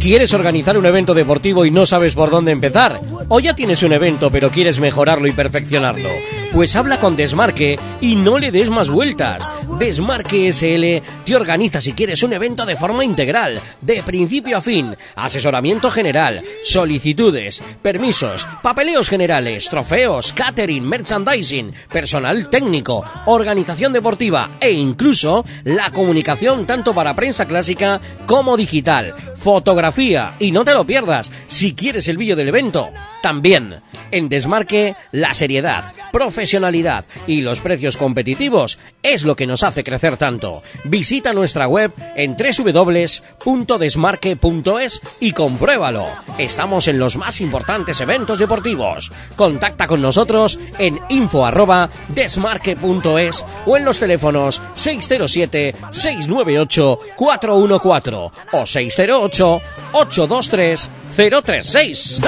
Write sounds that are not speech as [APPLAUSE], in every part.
¿Quieres organizar un evento deportivo y no sabes por dónde empezar? ¿O ya tienes un evento pero quieres mejorarlo y perfeccionarlo? Pues habla con Desmarque y no le des más vueltas. Desmarque SL te organiza si quieres un evento de forma integral, de principio a fin, asesoramiento general, solicitudes, permisos, papeleos generales, trofeos, catering, merchandising, personal técnico, organización deportiva e incluso la comunicación tanto para prensa clásica como digital, fotografía y no te lo pierdas si quieres el vídeo del evento. También en Desmarque la seriedad, profesionalidad y los precios competitivos es lo que nos hace crecer tanto. Visita nuestra web en www.desmarque.es y compruébalo. Estamos en los más importantes eventos deportivos. Contacta con nosotros en info@desmarque.es o en los teléfonos 607 698 414 o 608 823 036.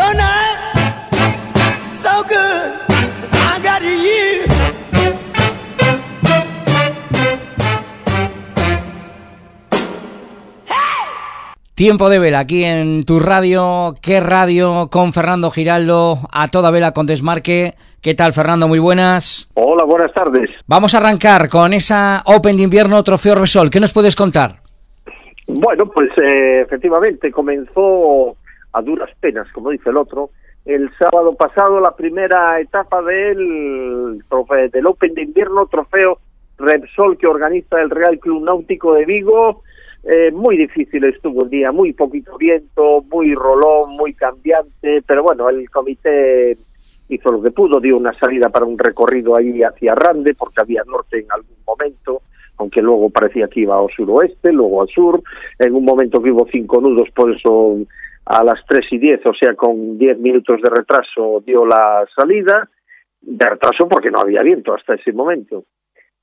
So good. I got you. Tiempo de vela aquí en tu radio, qué radio con Fernando Giraldo, a toda vela con Desmarque. ¿Qué tal Fernando? Muy buenas. Hola, buenas tardes. Vamos a arrancar con esa Open de invierno Trofeo Resol. ¿Qué nos puedes contar? Bueno, pues eh, efectivamente comenzó a duras penas, como dice el otro, el sábado pasado la primera etapa del, del Open de invierno, trofeo Repsol que organiza el Real Club Náutico de Vigo. Eh, muy difícil estuvo el día, muy poquito viento, muy rolón, muy cambiante, pero bueno, el comité hizo lo que pudo, dio una salida para un recorrido ahí hacia Rande, porque había norte en algún momento, aunque luego parecía que iba al suroeste, luego al sur, en un momento que hubo cinco nudos, por eso a las tres y diez, o sea, con diez minutos de retraso dio la salida, de retraso porque no había viento hasta ese momento.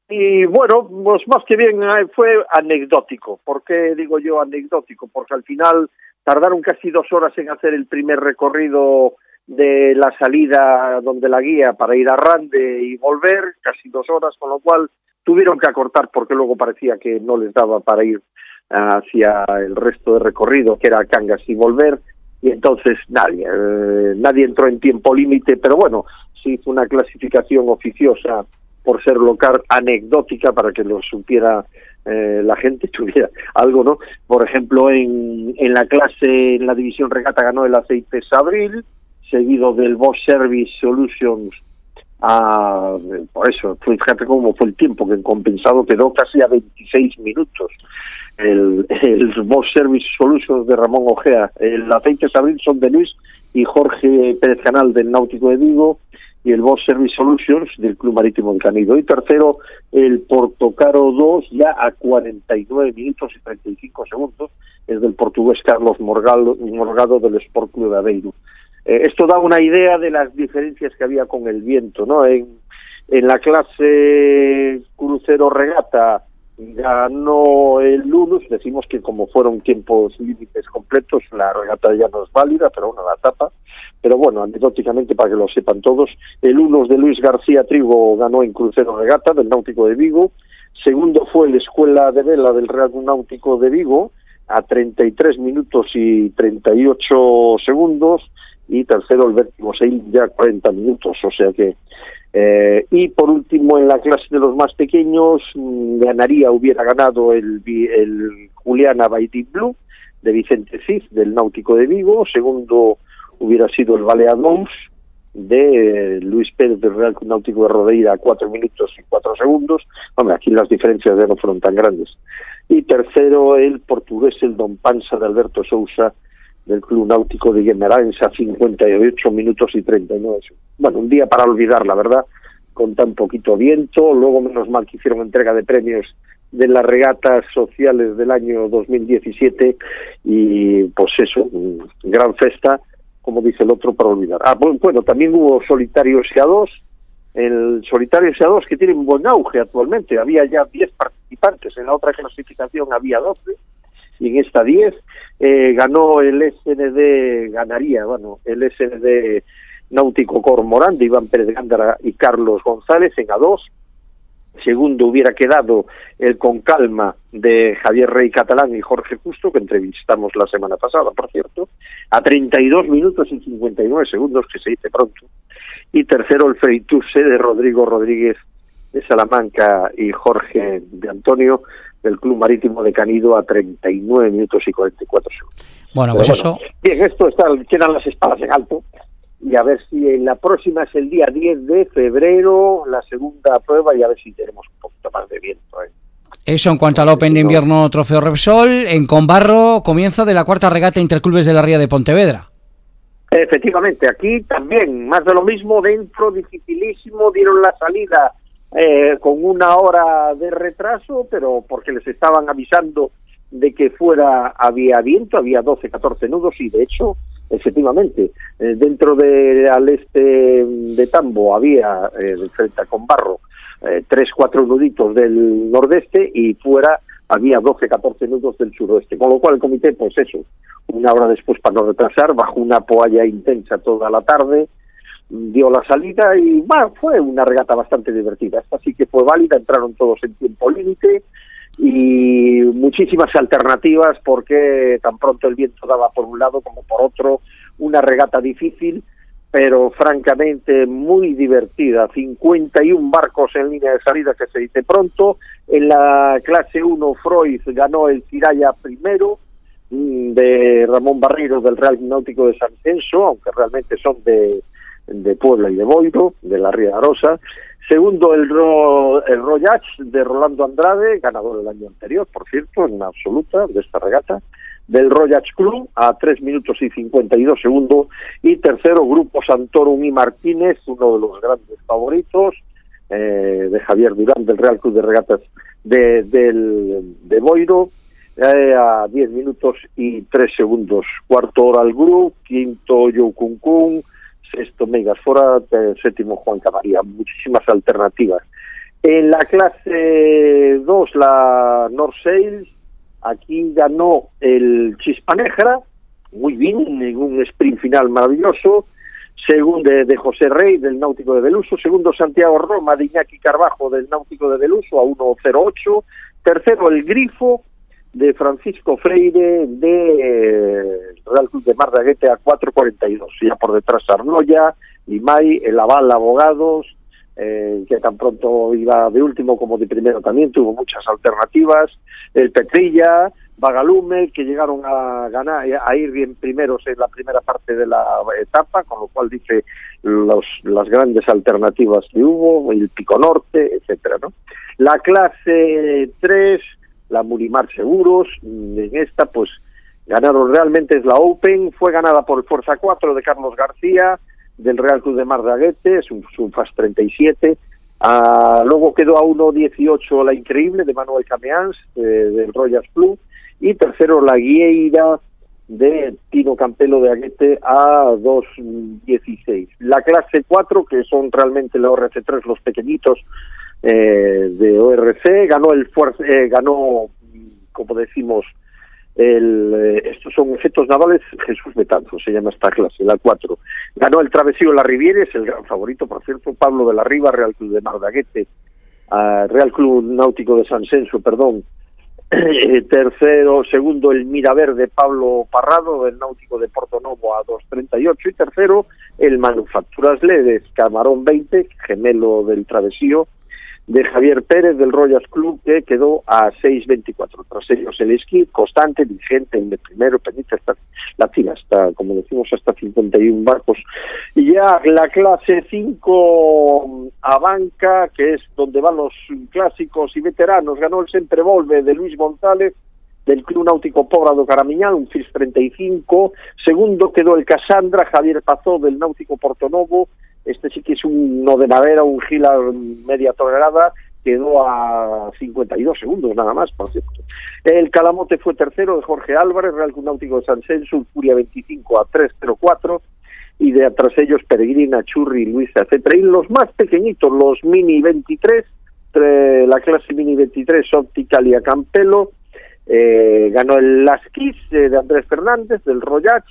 Y bueno, pues más que bien eh, fue anecdótico. ¿Por qué digo yo anecdótico? Porque al final tardaron casi dos horas en hacer el primer recorrido de la salida donde la guía para ir a Rande y volver, casi dos horas, con lo cual tuvieron que acortar porque luego parecía que no les daba para ir hacia el resto de recorrido, que era Cangas y volver, y entonces nadie, eh, nadie entró en tiempo límite, pero bueno, se hizo una clasificación oficiosa por ser local anecdótica para que lo supiera eh, la gente, [LAUGHS] tuviera algo, ¿no? Por ejemplo, en, en la clase, en la división regata ganó el aceite Sabril, seguido del Bosch Service Solutions a, por eso, fíjate cómo fue el tiempo que en compensado quedó casi a 26 minutos el, el Bosch Service Solutions de Ramón Ojea, el aceite Sabril son de Luis y Jorge Pérez Canal del Náutico de Vigo y el Bosch Service Solutions del Club Marítimo de Canido. Y tercero, el Portocaro 2 ya a 49 minutos y 35 segundos, es del portugués Carlos Morgado, Morgado del Sport Club de Aveiro. Eh, esto da una idea de las diferencias que había con el viento, ¿no? En, en la clase crucero regata ganó el Lunus, decimos que como fueron tiempos límites completos, la regata ya no es válida, pero bueno, la tapa. Pero bueno, anecdóticamente, para que lo sepan todos, el Lunus de Luis García Trigo ganó en crucero regata del Náutico de Vigo. Segundo fue la Escuela de Vela del Real Náutico de Vigo, a 33 minutos y 38 segundos. Y tercero, el Vértigo 6, ya 40 minutos. O sea que eh, y por último, en la clase de los más pequeños, mm, ganaría, hubiera ganado el, el Juliana Baiti Blue de Vicente Cid, del Náutico de Vigo. Segundo hubiera sido el Baleadons de Luis Pérez del Real Náutico de Rodeira cuatro minutos y cuatro segundos. Hombre, aquí las diferencias ya no fueron tan grandes. Y tercero, el portugués, el Don Panza de Alberto Sousa, del Club Náutico de Guimarães a 58 minutos y 39 Bueno, un día para olvidar, la verdad, con tan poquito viento. Luego, menos mal que hicieron entrega de premios de las regatas sociales del año 2017 y pues eso, gran festa, como dice el otro, para olvidar. Ah, bueno, también hubo solitarios a dos, el solitario a dos que tiene un buen auge actualmente, había ya 10 participantes, en la otra clasificación había 12 y en esta 10 eh, ganó el SND, ganaría, bueno, el SND Náutico Cormorán de Iván Pérez Gándara y Carlos González en A2. Segundo hubiera quedado el con calma de Javier Rey Catalán y Jorge Justo, que entrevistamos la semana pasada, por cierto, a 32 minutos y 59 segundos, que se dice pronto. Y tercero el Freiturse de Rodrigo Rodríguez de Salamanca y Jorge de Antonio del Club Marítimo de Canido a 39 minutos y 44 segundos. Bueno, pues eso. Bien, esto está, quedan las espadas en alto y a ver si en la próxima es el día 10 de febrero, la segunda prueba, y a ver si tenemos un poquito más de viento. ¿eh? Eso en cuanto al Open de invierno Trofeo Repsol, en Conbarro, comienzo de la cuarta regata Interclubes de la Ría de Pontevedra. Efectivamente, aquí también, más de lo mismo, dentro, dificilísimo, dieron la salida eh, con una hora de retraso, pero porque les estaban avisando de que fuera había viento, había 12, 14 nudos y de hecho Efectivamente, eh, dentro de al este de Tambo había, eh, frente a Conbarro, eh, tres, cuatro nuditos del nordeste y fuera había 12, 14 nudos del suroeste. Con lo cual el comité, pues eso, una hora después para no retrasar, bajo una poalla intensa toda la tarde, dio la salida y bueno, fue una regata bastante divertida. Esta sí que fue válida, entraron todos en tiempo límite y muchísimas alternativas porque tan pronto el viento daba por un lado como por otro, una regata difícil, pero francamente muy divertida. 51 barcos en línea de salida que se dice pronto. En la clase 1 Freud ganó el Tiraya primero mm, de Ramón Barreiro del Real Náutico de San Censo, aunque realmente son de, de Puebla y de Boiro, de la Ría Rosa. Segundo, el, Ro, el Royach de Rolando Andrade, ganador del año anterior, por cierto, en absoluta de esta regata. Del Royach Club a 3 minutos y 52 segundos. Y tercero, Grupo Santorum y Martínez, uno de los grandes favoritos, eh, de Javier Durán del Real Club de Regatas de, del, de Boiro, eh, a 10 minutos y 3 segundos. Cuarto hora al Grupo, quinto Yokunkun, sexto Megasfora, séptimo Juan Camaría, muchísimas alternativas. En la clase 2, la North Sales, aquí ganó el Chispanegra, muy bien, en un sprint final maravilloso. Segundo de, José Rey, del Náutico de Beluso. Segundo, Santiago Roma, de Iñaki Carbajo, del Náutico de Beluso, a 1.08. Tercero, el Grifo, de Francisco Freire de eh, Real Club de Mar de Aguete a 4.42. Ya por detrás Arnoya, Limay, el Aval Abogados, eh, que tan pronto iba de último como de primero también, tuvo muchas alternativas. El Petrilla, Bagalume, que llegaron a ganar, a ir bien primeros en la primera parte de la etapa, con lo cual dice los, las grandes alternativas que hubo, el Pico Norte, etcétera, ¿no? La clase 3 la Murimar Seguros, en esta pues ganaron realmente es la Open, fue ganada por el Fuerza 4 de Carlos García, del Real Club de Mar de Aguete, es un, un Fast 37, ah, luego quedó a 1.18 la Increíble de Manuel Cameans, eh, del Royal Club, y tercero la Guieira de Tino Campelo de Aguete a 2.16. La clase 4, que son realmente la ORC3, los pequeñitos, eh, de ORC, ganó el fuerza, eh, ganó, como decimos, el, eh, estos son efectos navales Jesús Betanzo, se llama esta clase, la 4. Ganó el Travesío La Rivieres, el gran favorito, por cierto, Pablo de la Riva, Real Club de Mardaguete, uh, Real Club Náutico de San Censo, perdón. [CLEARS THROAT] tercero, segundo, el Miraverde Pablo Parrado, del Náutico de Porto Novo a 2.38. Y tercero, el Manufacturas Ledes, Camarón 20, gemelo del Travesío, de Javier Pérez del Royals Club, que quedó a 6.24. Tras ellos el esquí constante, vigente en el primero, pendiente hasta la fila, hasta, como decimos, hasta 51 barcos. Y ya la clase 5 a banca, que es donde van los clásicos y veteranos, ganó el Sempre Volve de Luis González, del Club Náutico Pobrado Caramiñal, un FIS 35. Segundo quedó el Casandra, Javier Pazó del Náutico Portonovo, este sí que es uno de madera, un gila media tonelada, quedó a 52 segundos nada más, por cierto. El Calamote fue tercero de Jorge Álvarez, Real Club Náutico de San Censo, Furia 25 a 304 y de atrás ellos Peregrina, Churri, Luisa, etcétera. Y los más pequeñitos, los Mini 23, la clase Mini 23, Opticalia Campelo, eh, ganó el Lasquis eh, de Andrés Fernández, del Royach,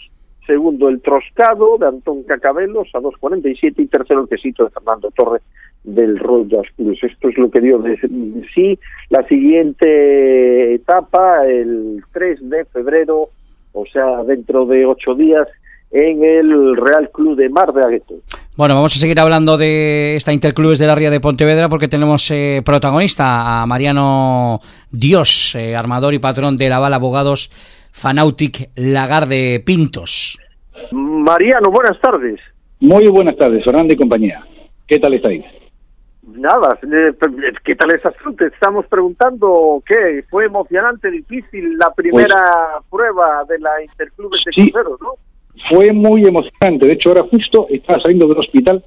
segundo el Troscado de Antón Cacabelos a 2.47 y tercero el Quesito de Fernando Torres del Royal Plus. Esto es lo que dio de sí la siguiente etapa, el 3 de febrero, o sea, dentro de ocho días, en el Real Club de Mar de Agueto. Bueno, vamos a seguir hablando de esta Interclubes de la Ría de Pontevedra porque tenemos eh, protagonista a Mariano Dios, eh, armador y patrón de la Bala Abogados Fanautic Lagarde Pintos. Mariano, buenas tardes. Muy buenas tardes, Fernando y compañía. ¿Qué tal estáis? Nada, eh, ¿qué tal esas Te estamos preguntando qué fue emocionante, difícil la primera prueba de la Interclubes de Sí. Cruceros, ¿no? Fue muy emocionante. De hecho, ahora justo estaba saliendo del hospital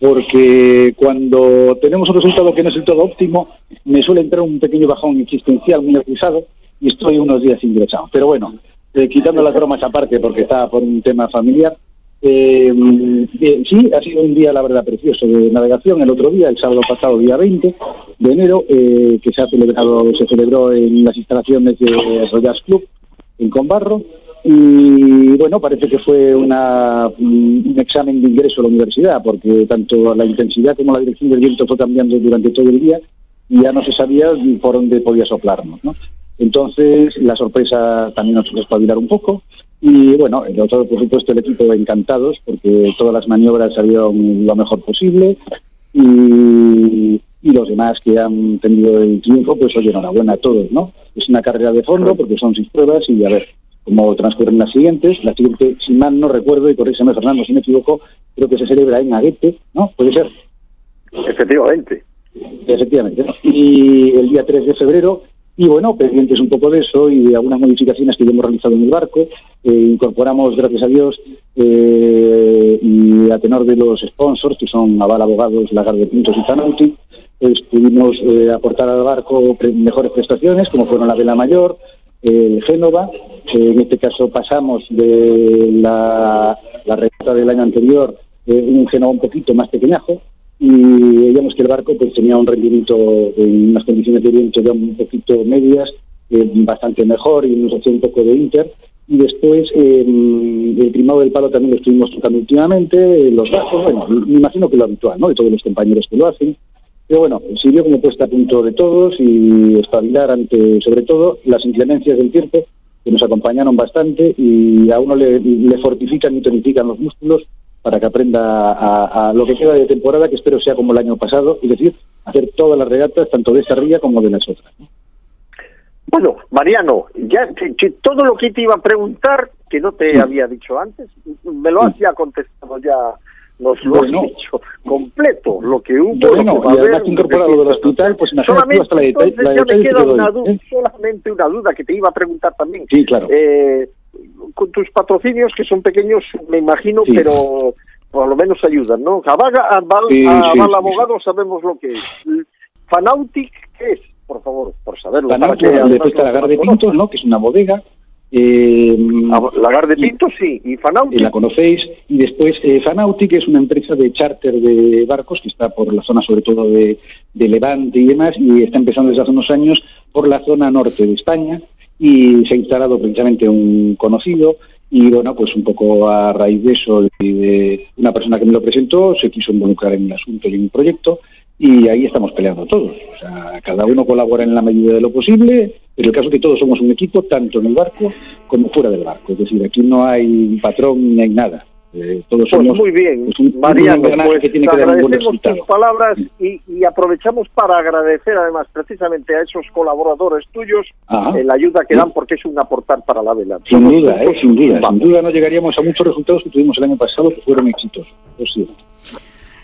porque cuando tenemos un resultado que no es del todo óptimo, me suele entrar un pequeño bajón existencial muy acusado y estoy unos días ingresado. Pero bueno, eh, quitando las bromas aparte porque estaba por un tema familiar, eh, sí, ha sido un día, la verdad, precioso de navegación. El otro día, el sábado pasado, día 20 de enero, eh, que se ha celebrado, se celebró en las instalaciones de Royal Club en Conbarro. Y bueno, parece que fue una, mm, un examen de ingreso a la universidad, porque tanto la intensidad como la dirección del viento fue cambiando durante todo el día y ya no se sabía por dónde podía soplarnos. ¿no? Entonces, la sorpresa también nos hizo espabilar un poco. Y bueno, el otro, por supuesto, el equipo encantados, porque todas las maniobras salieron lo mejor posible. Y, y los demás que han tenido el triunfo, pues oye, enhorabuena a todos, ¿no? Es una carrera de fondo, porque son seis pruebas, y a ver cómo transcurren las siguientes. La siguiente, si mal no recuerdo, y corrígeme Fernando si me equivoco, creo que se celebra en Aguete, ¿no? ¿Puede ser? Efectivamente. Efectivamente. ¿no? Y el día 3 de febrero, y bueno, pendientes un poco de eso y de algunas modificaciones que ya hemos realizado en el barco, eh, incorporamos, gracias a Dios, eh, y a tenor de los sponsors, que son Aval Abogados, Lagarde Pintos y Zanauti, pues pudimos eh, aportar al barco mejores prestaciones, como fueron la vela mayor, el Génova, eh, en este caso pasamos de la, la del año anterior, un Génova un poquito más pequeñajo, y veíamos que el barco pues tenía un rendimiento en unas condiciones de viento ya un poquito medias, eh, bastante mejor y nos hacía un poco de inter. Y después eh, el primado del palo también lo estuvimos tocando últimamente, eh, los bajos, bueno, me imagino que lo habitual, ¿no? De todos los compañeros que lo hacen. Pero bueno, sirvió como puesta a punto de todos y espabilar ante, sobre todo, las inclemencias del tiempo que nos acompañaron bastante y a uno le, le fortifican y tonifican los músculos para que aprenda a, a lo que queda de temporada, que espero sea como el año pasado, es decir, hacer todas las regatas, tanto de esta ría como de las otras. Bueno, Mariano, ya que, que todo lo que te iba a preguntar, que no te Sí. había dicho antes, me lo has Sí. ya contestado, ya nos lo Bueno. has dicho completo, lo que hubo, Bueno, lo que va y además haber, incorporado lo del hospital, pues imagínate hasta la deta- entonces la ya me que queda doy, una duda, ¿eh? solamente una duda que te iba a preguntar también. Sí, claro. Eh, con tus patrocinios, que son pequeños, me imagino, Sí. pero por lo menos ayudan, ¿no? A Vaga, a Val, Sí, a sí, Abogado sabemos lo que es. Fanautic, ¿qué es? Por favor, por saberlo. Fanauti, para que de además pesca Lagar de Pintos, ¿no? Que es una bodega. Eh, conozcan. A Lagar de Pinto, sí, y Fanautic. eh, la conocéis. Y después eh, Fanauti, que es una empresa de charter de barcos que está por la zona sobre todo de, de Levante y demás, y está empezando desde hace unos años por la zona norte de España y se ha instalado precisamente un conocido y bueno, pues un poco a raíz de eso y de una persona que me lo presentó, se quiso involucrar en el asunto y en el proyecto y ahí estamos peleando todos. O sea, cada uno colabora en la medida de lo posible, pero el caso es que todos somos un equipo, tanto en el barco como fuera del barco. Es decir, aquí no hay patrón ni hay nada. Eh, todos Pues somos muy bien, pues, un- un Mariano, engranaje pues que tiene que dar un agradecemos tus palabras y, y aprovechamos para agradecer además precisamente a esos colaboradores tuyos eh, la ayuda que dan porque es un aportar para la vela. Sin duda, eh, sin duda. Sin duda no llegaríamos a muchos resultados que tuvimos el año pasado que fueron exitosos. Y yo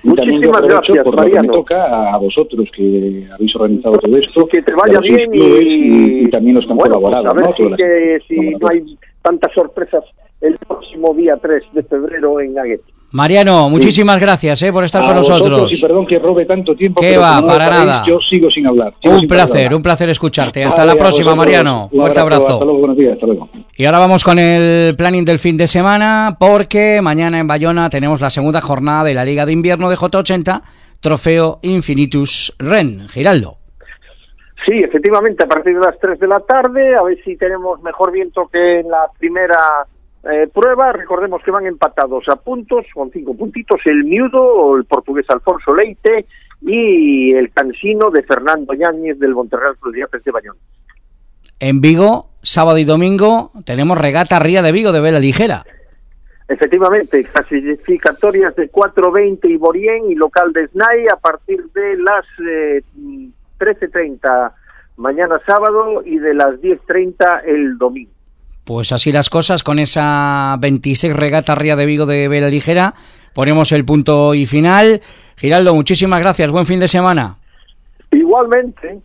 Muchísimas gracias, por lo que me Mariano. toca a vosotros que habéis organizado todo esto. que te vaya bien y, y, también los que han bueno, colaborado. pues a ver ¿no? si, que, si no hay tantas sorpresas el próximo día 3 de febrero en Aguete. Mariano, muchísimas gracias eh, por estar A con vosotros, nosotros. Y perdón que robe tanto tiempo. ¿Qué pero va? no Para paréis, nada. Yo sigo sin hablar. sigo Un sin placer, hablar. un placer escucharte. Hasta la próxima, vosotros. Mariano. Un Fuerte abrazo. abrazo. Hasta luego, buenos días. Hasta luego. Y ahora vamos con el planning del fin de semana, porque mañana en Bayona tenemos la segunda jornada de la Liga de Invierno de J80, Trofeo Infinitus Ren. Giraldo. Sí, efectivamente, a partir de las 3 de la tarde, a ver si tenemos mejor viento que en la primera eh, prueba. Recordemos que van empatados a puntos, con cinco puntitos, el Miudo, el portugués Alfonso Leite y el Cansino de Fernando Yáñez del Monterreal Fluviapes de Bañón. En Vigo, sábado y domingo, tenemos regata Ría de Vigo de vela ligera. Efectivamente, clasificatorias de 4.20 y Borien y local de SNAI a partir de las eh, 13.30 mañana sábado y de las 10.30 el domingo. Pues así las cosas, con esa 26 regata Ría de Vigo de vela ligera, ponemos el punto y final. Giraldo, muchísimas gracias, buen fin de semana. Igualmente.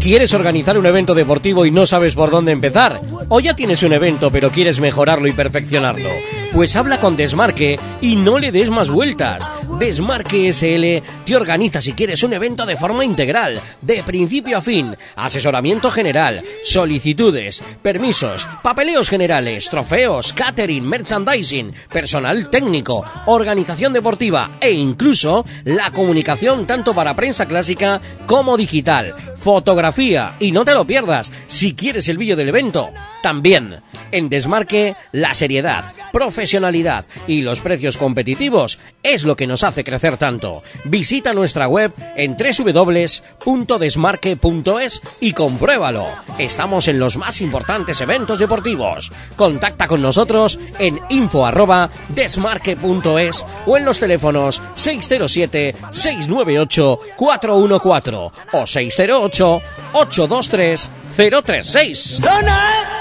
¿Quieres organizar un evento deportivo y no sabes por dónde empezar? ¿O ya tienes un evento pero quieres mejorarlo y perfeccionarlo? Pues habla con Desmarque y no le des más vueltas. Desmarque SL te organiza si quieres un evento de forma integral, de principio a fin, asesoramiento general, solicitudes, permisos, papeleos generales, trofeos, catering, merchandising, personal técnico, organización deportiva e incluso la comunicación tanto para prensa clásica como digital, fotografía y no te lo pierdas. Si quieres el vídeo del evento. También. En Desmarque la seriedad, profesionalidad y los precios competitivos es lo que nos hace crecer tanto. Visita nuestra web en www.desmarque.es y compruébalo. Estamos en los más importantes eventos deportivos. Contacta con nosotros en info@desmarque.es o en los teléfonos 607 698 414 o 608 823 036. Tonight